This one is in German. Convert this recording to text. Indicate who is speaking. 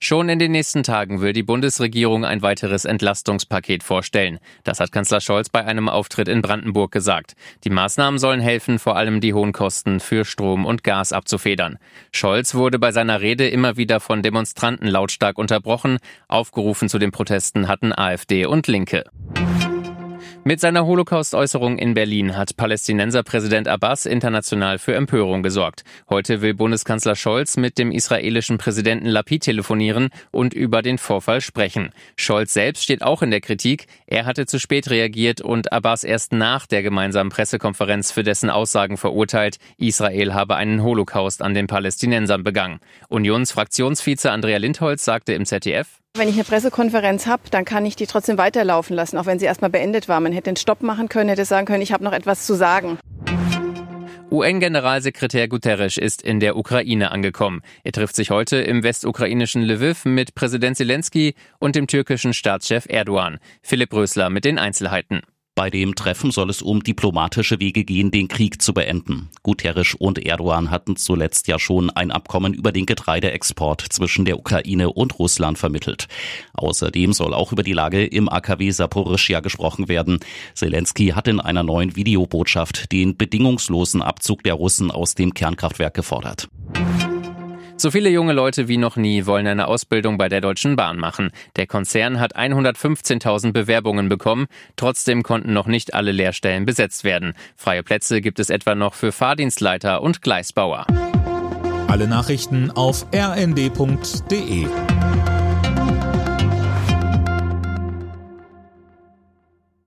Speaker 1: Schon in den nächsten Tagen will die Bundesregierung ein weiteres Entlastungspaket vorstellen. Das hat Kanzler Scholz bei einem Auftritt in Brandenburg gesagt. Die Maßnahmen sollen helfen, vor allem die hohen Kosten für Strom und Gas abzufedern. Scholz wurde bei seiner Rede immer wieder von Demonstranten lautstark unterbrochen. Aufgerufen zu den Protesten hatten AfD und Linke. Mit seiner Holocaust-Äußerung in Berlin hat Palästinenser-Präsident Abbas international für Empörung gesorgt. Heute will Bundeskanzler Scholz mit dem israelischen Präsidenten Lapid telefonieren und über den Vorfall sprechen. Scholz selbst steht auch in der Kritik. Er hatte zu spät reagiert und Abbas erst nach der gemeinsamen Pressekonferenz für dessen Aussagen verurteilt, Israel habe einen Holocaust an den Palästinensern begangen. Unionsfraktionsvize Andrea Lindholz sagte im ZDF,
Speaker 2: wenn ich eine Pressekonferenz habe, dann kann ich die trotzdem weiterlaufen lassen, auch wenn sie erstmal beendet war. Man hätte den Stopp machen können, hätte sagen können, ich habe noch etwas zu sagen.
Speaker 1: UN-Generalsekretär Guterres ist in der Ukraine angekommen. Er trifft sich heute im westukrainischen Lviv mit Präsident Zelensky und dem türkischen Staatschef Erdogan. Philipp Rösler mit den Einzelheiten.
Speaker 3: Bei dem Treffen soll es um diplomatische Wege gehen, den Krieg zu beenden. Guterres und Erdogan hatten zuletzt ja schon ein Abkommen über den Getreideexport zwischen der Ukraine und Russland vermittelt. Außerdem soll auch über die Lage im AKW Saporischia gesprochen werden. Zelensky hat in einer neuen Videobotschaft den bedingungslosen Abzug der Russen aus dem Kernkraftwerk gefordert.
Speaker 1: So viele junge Leute wie noch nie wollen eine Ausbildung bei der Deutschen Bahn machen. Der Konzern hat 115.000 Bewerbungen bekommen. Trotzdem konnten noch nicht alle Lehrstellen besetzt werden. Freie Plätze gibt es etwa noch für Fahrdienstleiter und Gleisbauer.
Speaker 4: Alle Nachrichten auf rnd.de